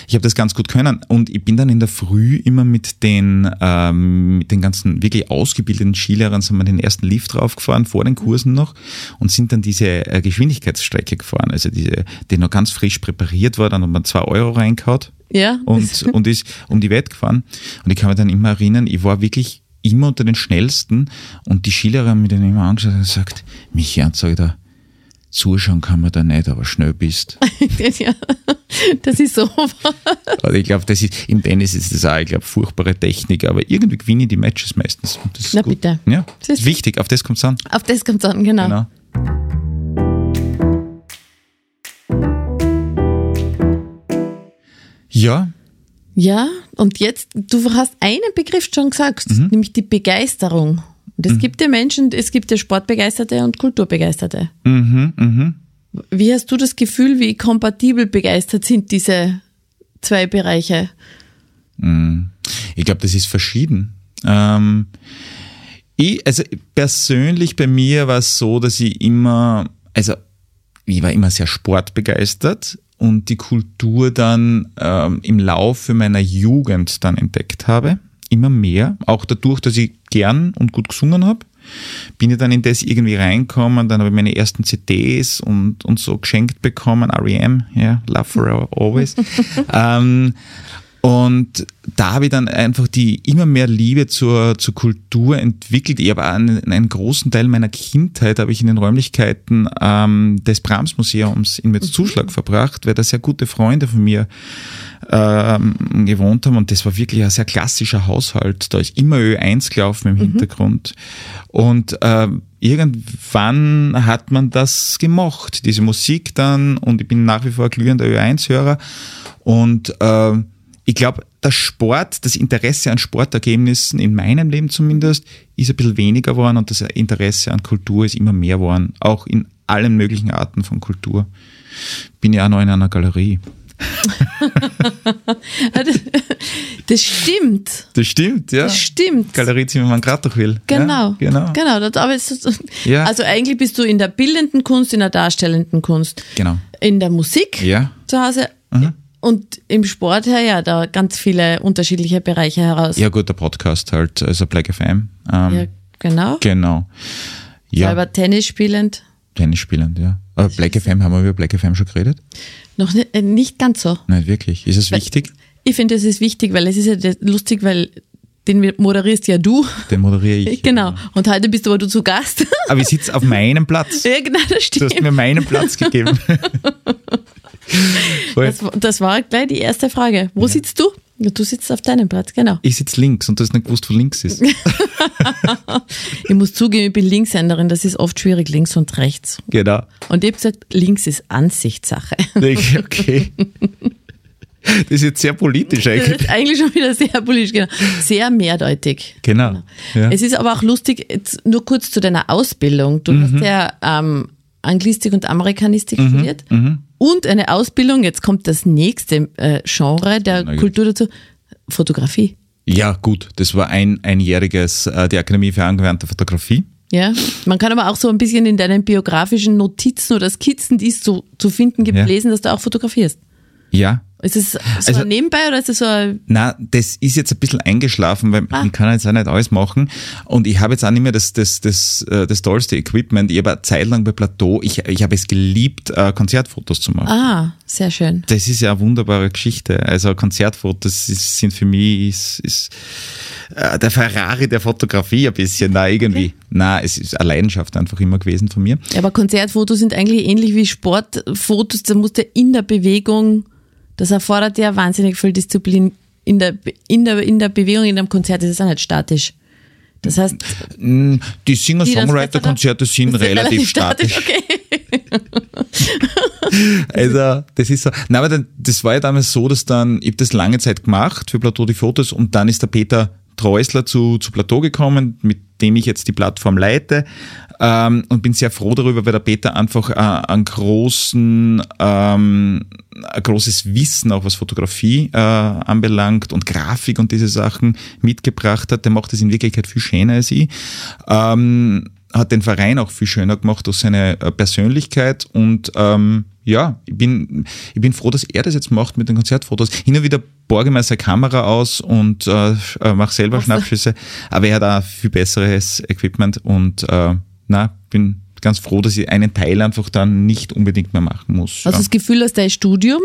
Ich habe das ganz gut können und ich bin dann in der Früh immer mit den, ähm, mit den ganzen wirklich ausgebildeten Skilehrern sind wir den ersten Lift draufgefahren, vor den Kursen noch und sind dann diese äh, Geschwindigkeitsstrecke gefahren, also diese, die noch ganz frisch präpariert war, dann hat man zwei Euro reingehauen Ja. und, und ist um die Welt gefahren. Und ich kann mich dann immer erinnern, ich war wirklich immer unter den Schnellsten und die Skilehrer haben mich dann immer angeschaut und gesagt, Michi, sag ich da, zuschauen kann man da nicht, aber schnell bist. <laughs> ja. Das ist so. Also ich glaube, das ist, im Tennis ist das auch, ich glaube, furchtbare Technik, aber irgendwie gewinne ich die Matches meistens. Und das ist Na gut. bitte. Ja, Das ist wichtig, auf das kommt es an. Auf das kommt es an, genau. Genau. Ja, Ja, und jetzt, du hast einen Begriff schon gesagt, Mhm. nämlich die Begeisterung. Und es gibt ja Menschen, es gibt ja Sportbegeisterte und Kulturbegeisterte. mhm, mhm. Wie hast du das Gefühl, wie kompatibel begeistert sind diese zwei Bereiche? Mhm. Ich glaube, das ist verschieden. Ähm, ich, also persönlich bei mir war es so, dass ich immer, also ich war immer sehr sportbegeistert und die Kultur dann ähm, im Laufe meiner Jugend dann entdeckt habe. Immer mehr. Auch dadurch, dass ich gern und gut gesungen habe. Bin ich dann in das irgendwie reinkommen, dann habe ich meine ersten CDs und, und so geschenkt bekommen, REM, ja, yeah, Love Forever Always. <laughs> ähm, und da habe ich dann einfach die immer mehr Liebe zur, zur Kultur entwickelt. Ich habe einen, einen großen Teil meiner Kindheit habe ich in den Räumlichkeiten ähm, des Brahms Museums in Metzzuschlag mhm. verbracht, weil da sehr gute Freunde von mir ähm, gewohnt haben und das war wirklich ein sehr klassischer Haushalt. Da ist immer Ö1 gelaufen im mhm. Hintergrund. Und äh, irgendwann hat man das gemocht, diese Musik dann und ich bin nach wie vor glühender Ö1-Hörer und äh, ich glaube, der Sport, das Interesse an Sportergebnissen, in meinem Leben zumindest, ist ein bisschen weniger geworden und das Interesse an Kultur ist immer mehr geworden. Auch in allen möglichen Arten von Kultur. Bin ja auch noch in einer Galerie. <laughs> das stimmt. Das stimmt, ja. Das stimmt. Galerie Zimmermann Gratochwil. Genau. Ja, genau. genau. Das, aber ja. Also eigentlich bist du in der bildenden Kunst, in der darstellenden Kunst. Genau. In der Musik ja. zu Hause. Mhm. Und im Sport her ja da ganz viele unterschiedliche Bereiche heraus. Ja gut, der Podcast halt, also Black FM. Ähm, ja, genau. Genau. Ja. Selber Tennis spielend. Tennis spielend, ja. Aber Black FM, haben wir über Black FM schon geredet? Noch nicht, äh, nicht ganz so. Nein, wirklich. Ist es wichtig? Ich finde, es ist wichtig, weil es ist ja lustig, weil den moderierst ja du. Den moderiere <laughs> ich. Genau. Und heute bist aber du zu Gast. Aber ich sitze auf meinem Platz. <laughs> Ja, genau, das stimmt. Du hast mir meinen Platz gegeben. <laughs> Das, das, war gleich die erste Frage. Wo ja. sitzt du? Du sitzt auf deinem Platz, genau. Ich sitze links und du hast nicht gewusst, wo links ist. <laughs> ich muss zugeben, ich bin Linkshänderin, das ist oft schwierig, links und rechts. Genau. Und ich habe gesagt, links ist Ansichtssache. Okay. Das ist jetzt sehr politisch eigentlich. Das ist eigentlich schon wieder sehr politisch, genau. Sehr mehrdeutig. Genau. genau. Ja. Es ist aber auch lustig, jetzt nur kurz zu deiner Ausbildung. Du mhm. hast ja ähm, Anglistik und Amerikanistik mhm. studiert. Mhm und eine Ausbildung, jetzt kommt das nächste äh, Genre der Na, Kultur dazu, Fotografie. Ja, gut, das war ein einjähriges, äh, die Akademie für angewandte Fotografie. Ja, man kann aber auch so ein bisschen in deinen biografischen Notizen oder Skizzen, die es so zu finden gibt, ja. lesen, dass du auch fotografierst. Ja, ist es so also, nebenbei oder ist es so ein Na, das ist jetzt ein bisschen eingeschlafen, weil ah. man kann jetzt auch nicht alles machen. Und ich habe jetzt auch nicht mehr das, das, das, das, äh, das tollste Equipment. Ich habe eine Zeit lang bei Plateau, ich, ich habe es geliebt, äh, Konzertfotos zu machen. Ah, sehr schön. Das ist ja eine wunderbare Geschichte. Also Konzertfotos ist, sind für mich ist, ist äh, der Ferrari der Fotografie ein bisschen. Na, irgendwie. Okay. Na, es ist eine Leidenschaft einfach immer gewesen von mir. Ja, aber Konzertfotos sind eigentlich ähnlich wie Sportfotos. Da musst du in der Bewegung das erfordert ja wahnsinnig viel Disziplin in der, in der, in der Bewegung, in einem Konzert ist es auch nicht statisch. Das heißt. Mm, die Singer-Songwriter-Konzerte <laughs> sind relativ, relativ statisch. statisch. Okay. <laughs> also, das ist so. Nein, aber das war ja damals so, dass dann, ich habe das lange Zeit gemacht für Plateau die Fotos und dann ist der Peter Treusler zu, zu Plateau gekommen, mit dem ich jetzt die Plattform leite ähm, und bin sehr froh darüber, weil der Peter einfach äh, einen großen, ähm, ein großes Wissen auch was Fotografie äh, anbelangt und Grafik und diese Sachen mitgebracht hat. Der macht das in Wirklichkeit viel schöner als ich. Ähm, hat den Verein auch viel schöner gemacht durch seine äh, Persönlichkeit und ähm, ja, ich bin, ich bin froh, dass er das jetzt macht mit den Konzertfotos. Hin und wieder borge mir seine Kamera aus und äh, äh mache selber Schnappschüsse, aber er hat auch viel besseres Equipment und äh, na, bin ganz froh, dass ich einen Teil einfach dann nicht unbedingt mehr machen muss. Hast du das Gefühl, dass dein Studium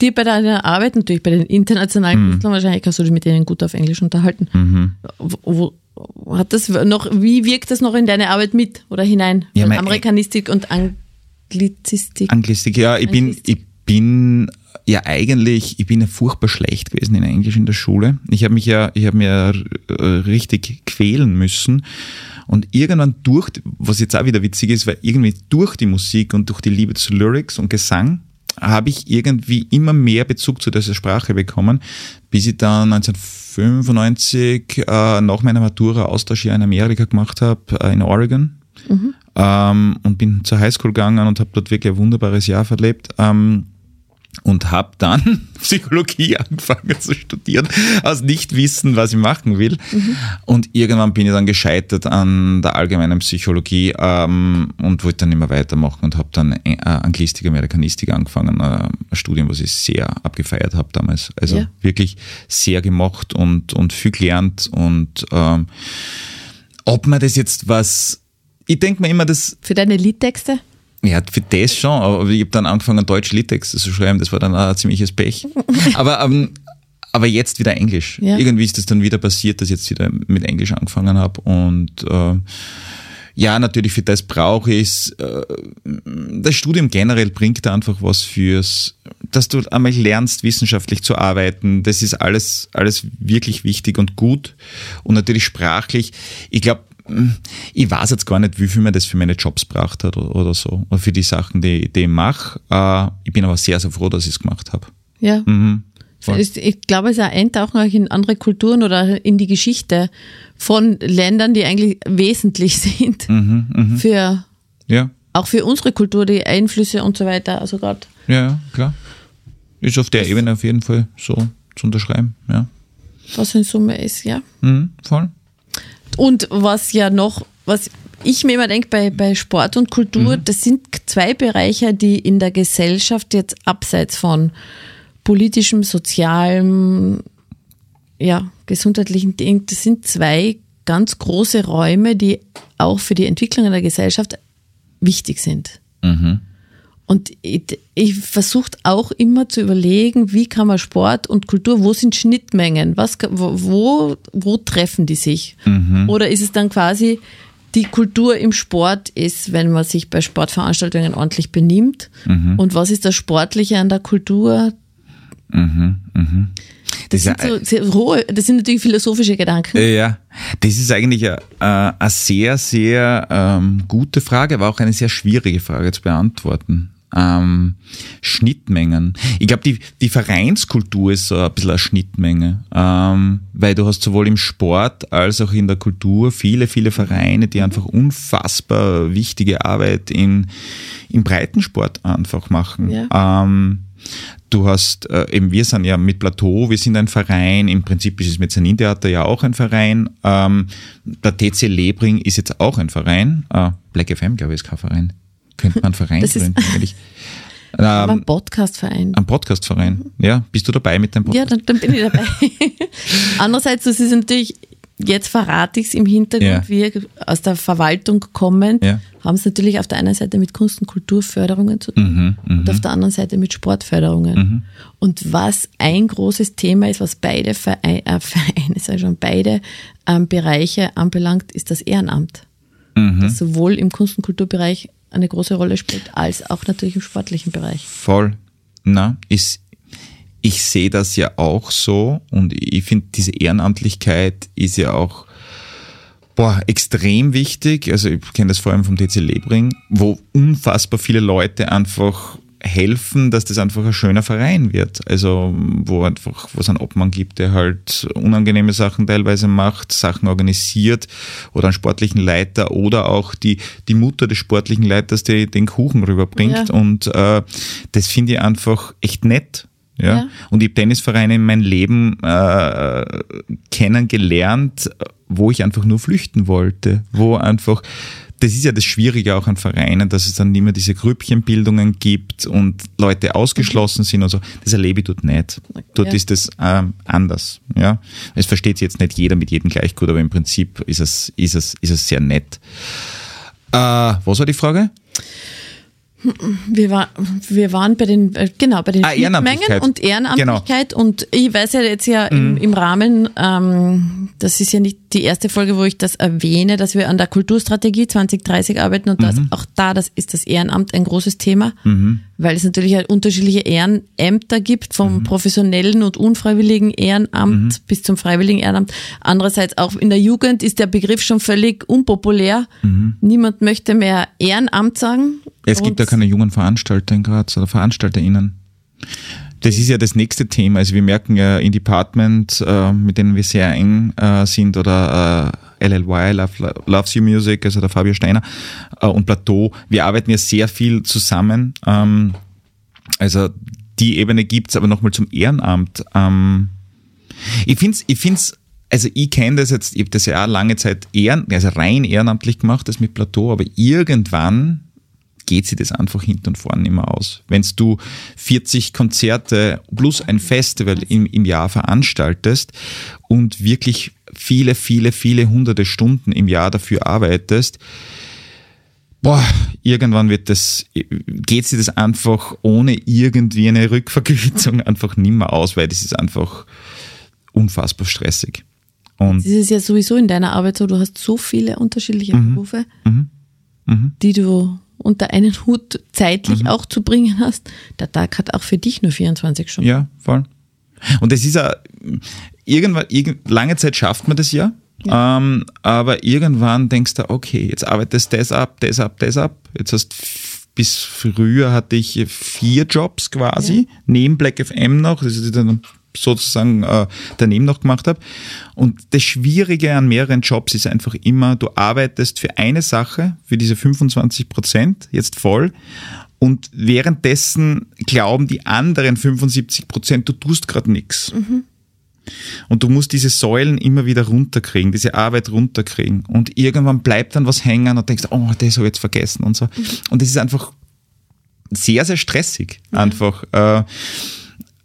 dir bei deiner Arbeit, natürlich bei den internationalen mhm. Künstlern, wahrscheinlich kannst du dich mit denen gut auf Englisch unterhalten. Mhm. Wo, hat das noch, wie wirkt das noch in deine Arbeit mit oder hinein? Ja, Amerikanistik und Anglizistik. Anglistik, ja, ich bin, ich bin ja eigentlich, ich bin ja furchtbar schlecht gewesen in Englisch in der Schule. Ich habe mich ja, ich habe mir äh, richtig quälen müssen und irgendwann durch, was jetzt auch wieder witzig ist, weil irgendwie durch die Musik und durch die Liebe zu Lyrics und Gesang habe ich irgendwie immer mehr Bezug zu dieser Sprache bekommen, bis ich dann 1995 äh, nach meiner Matura Austausch in Amerika gemacht habe, äh, in Oregon. Mhm. Ähm, und bin zur Highschool gegangen und habe dort wirklich ein wunderbares Jahr verlebt. Ähm, und habe dann <laughs> Psychologie angefangen zu studieren, aus Nichtwissen, was ich machen will. Mhm. Und irgendwann bin ich dann gescheitert an der allgemeinen Psychologie ähm, und wollte dann immer weitermachen und habe dann äh, Anglistik, Amerikanistik angefangen, äh, ein Studium, was ich sehr abgefeiert habe damals. Also ja. wirklich sehr gemacht und, und viel gelernt und ähm, ob man das jetzt was, ich denke mir immer, das... Für deine Liedtexte? Ja, für das schon, aber ich habe dann angefangen, deutsche Liedtexte zu schreiben, das war dann ein ziemliches Pech. <laughs> aber, ähm, aber jetzt wieder Englisch. Ja. Irgendwie ist das dann wieder passiert, dass ich jetzt wieder mit Englisch angefangen habe und äh, ja, natürlich für das brauche ich es. Äh, das Studium generell bringt da einfach was fürs, dass du einmal lernst, wissenschaftlich zu arbeiten. Das ist alles, alles wirklich wichtig und gut. Und natürlich sprachlich. Ich glaube, ich weiß jetzt gar nicht, wie viel mir das für meine Jobs gebracht hat oder, oder so. Oder für die Sachen, die, die ich mache. Äh, ich bin aber sehr, sehr froh, dass ich es gemacht habe. Ja. Mhm. Ich glaube, es ist ein Eintauchen auch in andere Kulturen oder in die Geschichte von Ländern, die eigentlich wesentlich <laughs> sind mhm, mh. für ja. auch für unsere Kultur, die Einflüsse und so weiter. Also gerade. Ja, klar. Ist auf der Ebene auf jeden Fall so zu unterschreiben, ja. Was in Summe ist, ja. Mhm, voll. Und was ja noch, was ich mir immer denke bei, bei Sport und Kultur, mhm. das sind zwei Bereiche, die in der Gesellschaft jetzt abseits von politischem, sozialem, ja, gesundheitlichen Dingen, das sind zwei ganz große Räume, die auch für die Entwicklung einer Gesellschaft wichtig sind. Mhm. Und ich, ich versuche auch immer zu überlegen, wie kann man Sport und Kultur, wo sind Schnittmengen? Was, wo, wo treffen die sich? Mhm. Oder ist es dann quasi, die Kultur im Sport ist, wenn man sich bei Sportveranstaltungen ordentlich benimmt? Mhm. Und was ist das Sportliche an der Kultur? Mhm. mhm. Das, das, sind so rohe, das sind natürlich philosophische Gedanken. Ja, das ist eigentlich eine, eine sehr, sehr ähm, gute Frage, aber auch eine sehr schwierige Frage zu beantworten ähm, Schnittmengen. Ich glaube, die, die Vereinskultur ist so ein bisschen eine Schnittmenge, ähm, weil du hast sowohl im Sport als auch in der Kultur viele, viele Vereine, die einfach unfassbar wichtige Arbeit in, im Breitensport einfach machen. Ja. Ähm, Du hast äh, eben, wir sind ja mit Plateau, wir sind ein Verein, im Prinzip ist es mit Theater ja auch ein Verein. Ähm, der TC Lebring ist jetzt auch ein Verein. Äh, Black FM, glaube ich, ist kein Verein. Könnte man einen Verein gründen eigentlich. Ähm, ein Podcastverein. Ein Podcastverein. Ja, bist du dabei mit deinem Podcast? Ja, dann, dann bin ich dabei. <laughs> Andererseits, das ist natürlich, jetzt verrate ich es im Hintergrund, ja. wir aus der Verwaltung kommen, ja. haben es natürlich auf der einen Seite mit Kunst- und Kulturförderungen zu tun mhm, und mhm. auf der anderen Seite mit Sportförderungen. Mhm. Und was ein großes Thema ist, was beide Vereine, äh, <laughs> Vereine sag schon, beide ähm, Bereiche anbelangt, ist das Ehrenamt. Mhm. Das sowohl im Kunst- und Kulturbereich eine große Rolle spielt, als auch natürlich im sportlichen Bereich. Voll. Na, ist, ich sehe das ja auch so und ich finde, diese Ehrenamtlichkeit ist ja auch boah, extrem wichtig. Also ich kenne das vor allem vom TC Lebring, wo unfassbar viele Leute einfach helfen, dass das einfach ein schöner Verein wird. Also wo einfach, wo es einen Obmann gibt, der halt unangenehme Sachen teilweise macht, Sachen organisiert oder einen sportlichen Leiter oder auch die, die Mutter des sportlichen Leiters, die den Kuchen rüberbringt. Ja. Und äh, das finde ich einfach echt nett. Ja? ja. Und ich habe Tennisvereine in meinem Leben äh, kennengelernt, wo ich einfach nur flüchten wollte, wo einfach das ist ja das Schwierige auch an Vereinen, dass es dann immer diese Grüppchenbildungen gibt und Leute ausgeschlossen sind und so. Das erlebe ich dort nicht. Dort ja. ist das ähm, anders. Ja, es versteht jetzt nicht jeder mit jedem gleich gut, aber im Prinzip ist es, ist es, ist es sehr nett. Äh, was war die Frage? Wir, war, wir waren bei den, äh, genau, bei den ah, Mengen und Ehrenamtlichkeit genau. und ich weiß ja jetzt ja mhm. im, im, Rahmen, ähm, das ist ja nicht die erste Folge, wo ich das erwähne, dass wir an der Kulturstrategie 2030 arbeiten und mhm. das, auch da das ist das Ehrenamt ein großes Thema, mhm. Weil es natürlich halt unterschiedliche Ehrenämter gibt, vom mhm. professionellen und unfreiwilligen Ehrenamt mhm. bis zum freiwilligen Ehrenamt. Andererseits auch in der Jugend ist der Begriff schon völlig unpopulär. Mhm. Niemand möchte mehr Ehrenamt sagen. Es gibt ja keine jungen Veranstalter in Graz oder VeranstalterInnen. Das ist ja das nächste Thema. Also wir merken ja in Department, äh, mit denen wir sehr eng äh, sind, oder äh, LLY, Love, Loves You Music, also der Fabio Steiner äh, und Plateau, wir arbeiten ja sehr viel zusammen. Ähm, also die Ebene gibt es aber nochmal zum Ehrenamt. Ähm, ich finde es, ich find's, also ich kenne das jetzt, ich habe das ja auch lange Zeit ehren, also rein ehrenamtlich gemacht, das mit Plateau, aber irgendwann geht sich das einfach hinten und vorne mehr aus. Wenn du 40 Konzerte plus ein Festival im, im Jahr veranstaltest und wirklich viele, viele, viele hunderte Stunden im Jahr dafür arbeitest, boah, irgendwann wird das, geht sich das einfach ohne irgendwie eine Rückvergütung <laughs> einfach nimmer aus, weil das ist einfach unfassbar stressig. Und das ist ja sowieso in deiner Arbeit so, du hast so viele unterschiedliche mhm. Berufe, mhm. Mhm. die du unter einen Hut zeitlich mhm. auch zu bringen hast. Der Tag hat auch für dich nur 24 Stunden. Ja, voll. Und es ist ja, irgendwann, irgend, lange Zeit schafft man das ja, ja. Ähm, aber irgendwann denkst du, okay, jetzt arbeitest du das ab, das ab, das ab. Jetzt hast bis früher hatte ich vier Jobs quasi, ja. neben Black FM noch. Das ist dann sozusagen äh, daneben noch gemacht habe. Und das Schwierige an mehreren Jobs ist einfach immer, du arbeitest für eine Sache, für diese 25 Prozent, jetzt voll. Und währenddessen glauben die anderen 75 Prozent, du tust gerade nichts. Mhm. Und du musst diese Säulen immer wieder runterkriegen, diese Arbeit runterkriegen. Und irgendwann bleibt dann was hängen und denkst, oh, das habe ich jetzt vergessen und so. Mhm. Und das ist einfach sehr, sehr stressig. Mhm. Einfach. Äh,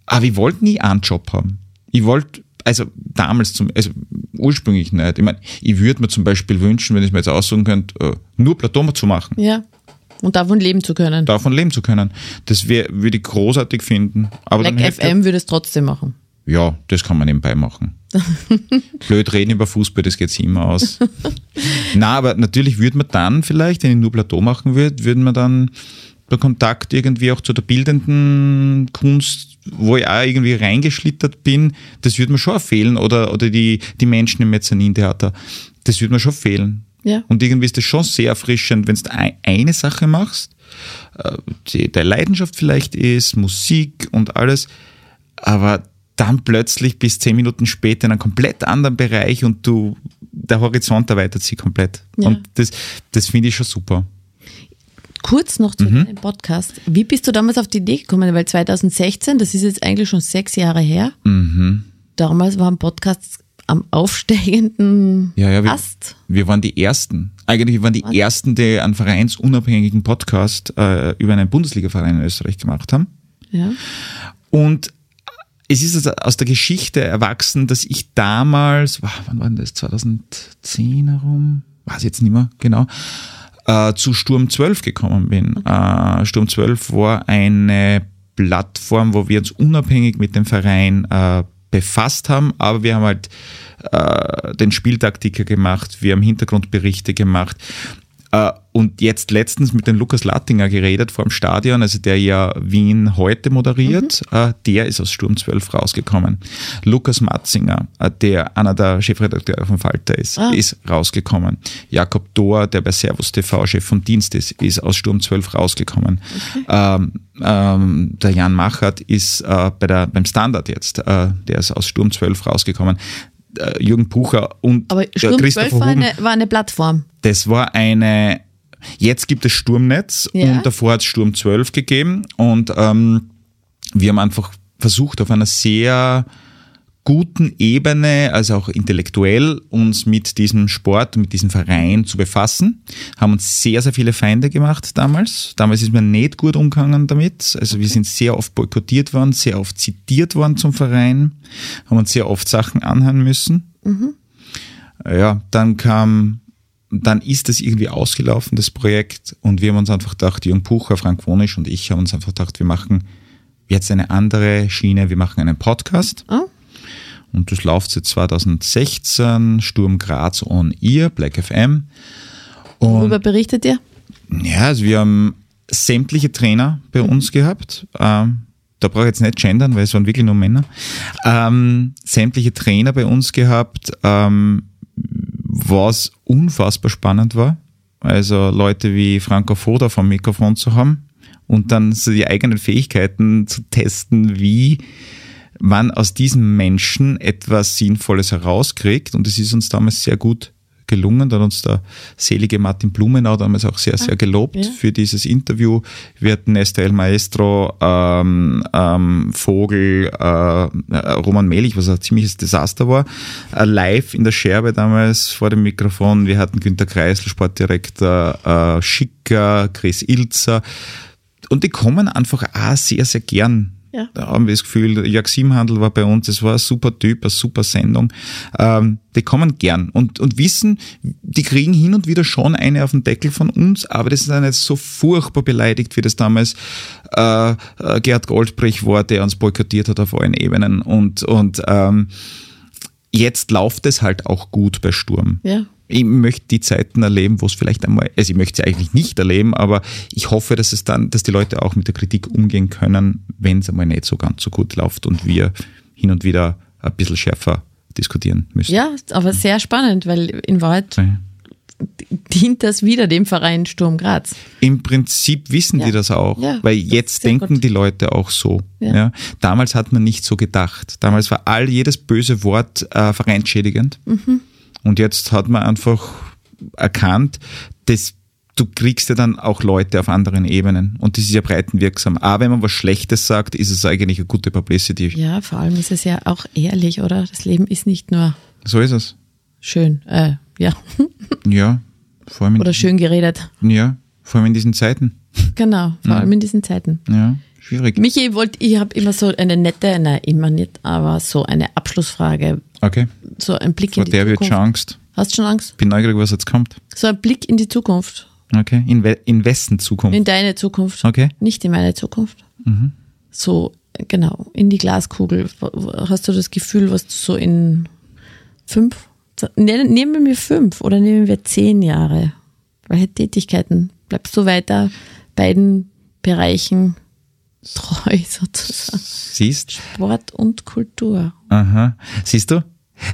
aber ich wollte nie einen Job haben. Ich wollte, also damals zum, also ursprünglich nicht. Ich meine, ich würde mir zum Beispiel wünschen, wenn ich mir jetzt aussuchen könnte, äh, nur Platon zu machen. Ja. Und davon leben zu können. Davon leben zu können. Das wär, würde ich großartig finden. Aber Black dann FM würde es trotzdem machen. Ja, das kann man nebenbei machen. <laughs> Blöd reden über Fußball, das geht sich immer aus. <laughs> Na, aber natürlich würde man dann vielleicht, wenn ich nur Plateau machen würde, würden wir dann der Kontakt irgendwie auch zu der bildenden Kunst, wo ich auch irgendwie reingeschlittert bin, das würde mir schon fehlen. Oder, oder die, die Menschen im Mezzanintheater, das würde mir schon fehlen. Ja. Und irgendwie ist das schon sehr erfrischend, wenn du eine Sache machst, äh, die deine Leidenschaft vielleicht ist, Musik und alles, aber dann plötzlich bis zehn Minuten später in einem komplett anderen Bereich und du, der Horizont erweitert sich komplett. Ja. Und das, das finde ich schon super. Kurz noch zu mhm. deinem Podcast. Wie bist du damals auf die Idee gekommen? Weil 2016, das ist jetzt eigentlich schon sechs Jahre her. Mhm. Damals waren Podcasts am aufsteigenden ja, ja, wir, Ast. Wir waren die Ersten. Eigentlich wir waren die Was? Ersten, die einen vereinsunabhängigen Podcast äh, über einen Bundesliga-Verein in Österreich gemacht haben. Ja. Und es ist also aus der Geschichte erwachsen, dass ich damals, wann war das, 2010 herum, weiß jetzt nicht mehr genau, äh, zu Sturm 12 gekommen bin. Okay. Äh, Sturm 12 war eine Plattform, wo wir uns unabhängig mit dem Verein äh, befasst haben, aber wir haben halt den Spieltaktiker gemacht, wir haben Hintergrundberichte gemacht und jetzt letztens mit dem Lukas Lattinger geredet vor dem Stadion, also der ja Wien heute moderiert, mhm. Äh, der ist aus Sturm 12 rausgekommen. Lukas Matzinger, äh, der einer der Chefredakteure von Falter ist, ah. ist rausgekommen. Jakob Dohr, der bei Servus TV Chef von Dienst ist, ist aus Sturm 12 rausgekommen. Okay. Ähm, ähm, der Jan Machert ist äh, bei der, beim Standard jetzt, äh, der ist aus Sturm 12 rausgekommen äh, Jürgen Pucher und Aber Sturm Christopher 12 war eine, war eine Plattform. Das war eine, jetzt gibt es Sturmnetz ja. und davor hat es Sturm 12 gegeben und ähm, wir haben einfach versucht, auf einer sehr guten Ebene, also auch intellektuell, uns mit diesem Sport, mit diesem Verein zu befassen. Haben uns sehr, sehr viele Feinde gemacht damals. Damals ist man nicht gut umgegangen damit. Also wir sind sehr oft boykottiert worden, sehr oft zitiert worden zum Verein, haben uns sehr oft Sachen anhören müssen. Mhm. Ja, dann kam, dann ist das irgendwie ausgelaufen, das Projekt, und wir haben uns einfach gedacht, Jürgen Pucher, Frank Wonisch und ich haben uns einfach gedacht, wir machen jetzt eine andere Schiene, wir machen einen Podcast. Oh und das läuft seit 2016, Sturm Graz on Ear, Black FM. Und Worüber berichtet ihr? Ja, also wir haben sämtliche Trainer bei uns gehabt. Ähm, da brauche ich jetzt nicht gendern, weil es waren wirklich nur Männer. Ähm, sämtliche Trainer bei uns gehabt, ähm, was unfassbar spannend war. Also Leute wie Franco Foda vom Mikrofon zu haben und dann so die eigenen Fähigkeiten zu testen, wie man aus diesem Menschen etwas Sinnvolles herauskriegt. Und es ist uns damals sehr gut gelungen. Da hat uns der selige Martin Blumenau damals auch sehr, sehr gelobt ja. für dieses Interview. Wir hatten Esther El Maestro, ähm, ähm, Vogel, äh, Roman Melich, was ein ziemliches Desaster war, äh, live in der Scherbe damals vor dem Mikrofon. Wir hatten Günter Kreisel, Sportdirektor, äh, Schicker, Chris Ilzer. Und die kommen einfach auch sehr, sehr gern Ja. da haben wir das Gefühl, Jörg Siebenhandel war bei uns, es war ein super Typ, eine super Sendung. Ähm, die kommen gern und, und wissen, die kriegen hin und wieder schon eine auf den Deckel von uns, aber das ist dann nicht so furchtbar beleidigt, wie das damals äh, äh, Gerd Goldbrich war, der uns boykottiert hat auf allen Ebenen. Und, und ähm, jetzt läuft es halt auch gut bei Sturm. Ja. Ich möchte die Zeiten erleben, wo es vielleicht einmal, also ich möchte sie eigentlich nicht erleben, aber ich hoffe, dass es dann, dass die Leute auch mit der Kritik umgehen können, wenn es einmal nicht so ganz so gut läuft und wir hin und wieder ein bisschen schärfer diskutieren müssen. Ja, aber sehr spannend, weil in Wahrheit Ja. dient das wieder dem Verein Sturm Graz. Im Prinzip wissen Ja. die das auch, Ja, weil jetzt denken gut. die Leute auch so. Ja. Damals hat man nicht so gedacht. Damals war all jedes böse Wort äh, vereinsschädigend. Mhm. Und jetzt hat man einfach erkannt, dass du kriegst ja dann auch Leute auf anderen Ebenen. Und das ist ja breitenwirksam. Aber wenn man was Schlechtes sagt, ist es eigentlich eine gute Publicity. Ja, vor allem ist es ja auch ehrlich, oder? Das Leben ist nicht nur So ist es. schön, äh, ja, <laughs> Ja. Vor allem oder schön geredet. Ja, vor allem in diesen Zeiten. Genau, vor allem in diesen Zeiten. Ja, schwierig. Michi, wollt, ich habe immer so eine nette, nein, immer nicht, aber so eine Abschlussfrage, Okay. so ein Blick Vor in die der wird Zukunft. schon Angst. Hast du schon Angst? Bin neugierig, was jetzt kommt. So ein Blick in die Zukunft, Okay. In, we in wessen Zukunft? in deine Zukunft, Okay. nicht in meine Zukunft. So, genau, in die Glaskugel. Hast du das Gefühl, was du so in fünf, ne- nehmen wir fünf oder nehmen wir zehn Jahre? Welche Tätigkeiten? Bleibst du weiter beiden Bereichen treu sozusagen? Siehst? Sport und Kultur. Aha. Siehst du?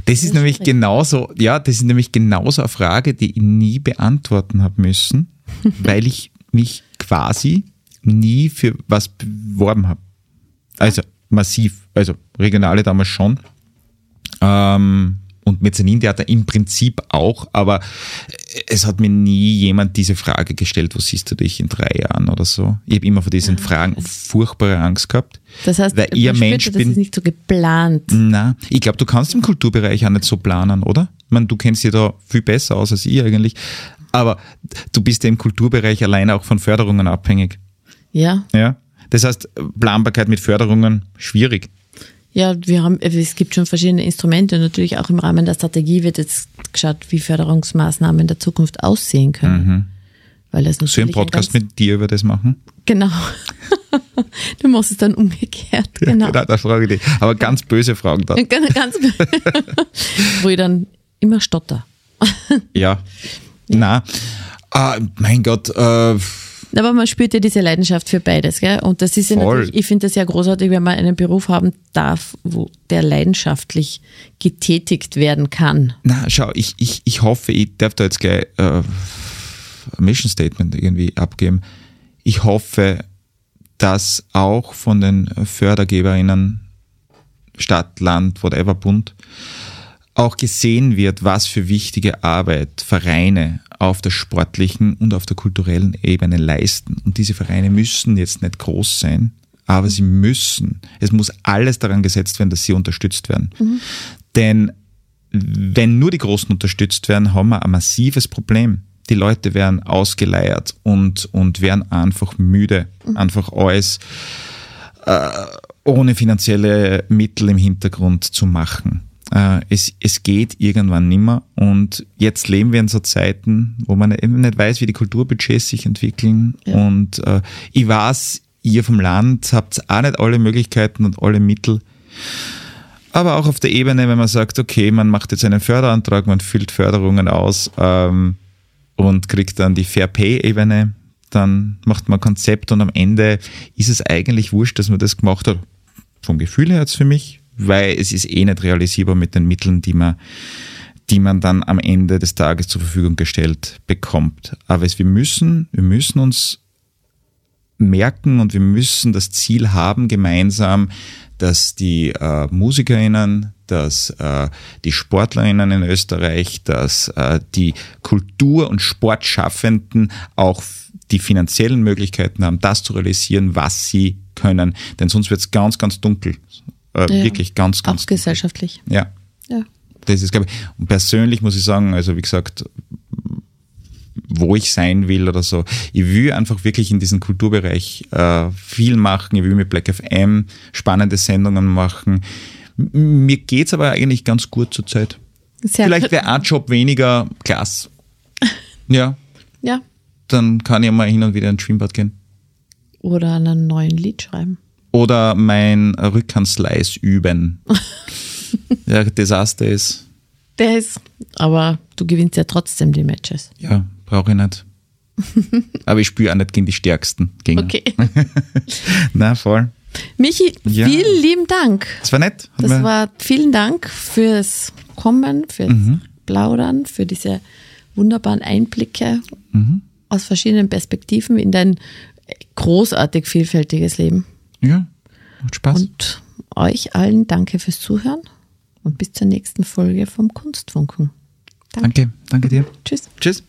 Das ist nämlich genauso, ja, das ist nämlich genauso eine Frage, die ich nie beantworten habe müssen, <laughs> weil ich mich quasi nie für was beworben habe. Also massiv, also regionale damals schon. Ähm, und Mezzanintheater im Prinzip auch, aber es hat mir nie jemand diese Frage gestellt, wo siehst du dich in drei Jahren oder so. Ich habe immer vor diesen Fragen furchtbare Angst gehabt. Das heißt, weil spürt, Mensch das bin. ist nicht so geplant. Na, ich glaube, du kannst im Kulturbereich auch nicht so planen, oder? Ich meine, du kennst dich da viel besser aus als ich eigentlich. Aber du bist ja im Kulturbereich alleine auch von Förderungen abhängig. Ja, Ja? Das heißt, Planbarkeit mit Förderungen, schwierig. Ja, wir haben, es gibt schon verschiedene Instrumente. Natürlich auch im Rahmen der Strategie wird jetzt geschaut, wie Förderungsmaßnahmen in der Zukunft aussehen können. Weil das So natürlich einen Podcast ein mit dir über das machen? Genau. <laughs> du machst es dann umgekehrt. Genau. Ja, da frage ich dich. Aber ganz böse Fragen da. <laughs> Ganz, ganz <laughs> wo ich dann immer stotter. Ja. Na, ah, mein Gott, äh, Aber man spürt ja diese Leidenschaft für beides, gell? Und das ist ja Voll. natürlich, ich finde das ja großartig, wenn man einen Beruf haben darf, wo der leidenschaftlich getätigt werden kann. na, schau, ich, ich, ich hoffe, ich darf da jetzt gleich äh, ein Mission Statement irgendwie abgeben. Ich hoffe, dass auch von den FördergeberInnen, Stadt, Land, whatever, Bund, auch gesehen wird, was für wichtige Arbeit Vereine auf der sportlichen und auf der kulturellen Ebene leisten. Und diese Vereine müssen jetzt nicht groß sein, aber sie müssen. Es muss alles daran gesetzt werden, dass sie unterstützt werden. Denn wenn nur die Großen unterstützt werden, haben wir ein massives Problem. Die Leute werden ausgeleiert und, und werden einfach müde, einfach alles äh, ohne finanzielle Mittel im Hintergrund zu machen. Äh, es, es geht irgendwann nimmer und jetzt leben wir in so Zeiten, wo man eben nicht weiß, wie die Kulturbudgets sich entwickeln Ja. und äh, ich weiß, ihr vom Land habt auch nicht alle Möglichkeiten und alle Mittel, aber auch auf der Ebene, wenn man sagt, okay, man macht jetzt einen Förderantrag, man füllt Förderungen aus ähm, und kriegt dann die Fair Pay-Ebene, dann macht man ein Konzept und am Ende ist es eigentlich wurscht, dass man das gemacht hat. Vom Gefühl her jetzt für mich, weil es ist eh nicht realisierbar mit den Mitteln, die man, die man dann am Ende des Tages zur Verfügung gestellt bekommt. Aber es, wir müssen, wir müssen uns merken und wir müssen das Ziel haben gemeinsam, dass die äh, MusikerInnen, dass äh, die Sportlerinnen in Österreich, dass äh, die Kultur- und Sportschaffenden auch die finanziellen Möglichkeiten haben, das zu realisieren, was sie können. Denn sonst wird es ganz, ganz dunkel. Äh, Ja. Wirklich ganz, ganz Auch gesellschaftlich. Ja, Ja. das ist, glaube ich, und persönlich muss ich sagen, also wie gesagt, wo ich sein will oder so. Ich will einfach wirklich in diesem Kulturbereich äh, viel machen. Ich will mit Black FM spannende Sendungen machen. M- Mir geht's aber eigentlich ganz gut zurzeit. Sehr Vielleicht wäre ein Job weniger klasse. <laughs> Ja, Ja. dann kann ich mal hin und wieder ins Schwimmbad gehen. Oder einen neuen Lied schreiben. Oder mein Rückhandslice üben. <laughs> ja, Desaster ist, Der ist, aber du gewinnst ja trotzdem die Matches. ja, brauche ich nicht. <laughs> Aber ich spüre auch nicht gegen die stärksten Gegner. Okay. <laughs> Na, voll. Michi, Ja. vielen lieben Dank. Das war nett. Hat Das war vielen Dank fürs Kommen, fürs Mhm. Plaudern, für diese wunderbaren Einblicke Mhm. aus verschiedenen Perspektiven in dein großartig vielfältiges Leben. Ja, macht Spaß. Und euch allen danke fürs Zuhören und bis zur nächsten Folge vom Kunstfunken. Danke, danke, danke dir. Tschüss. Tschüss.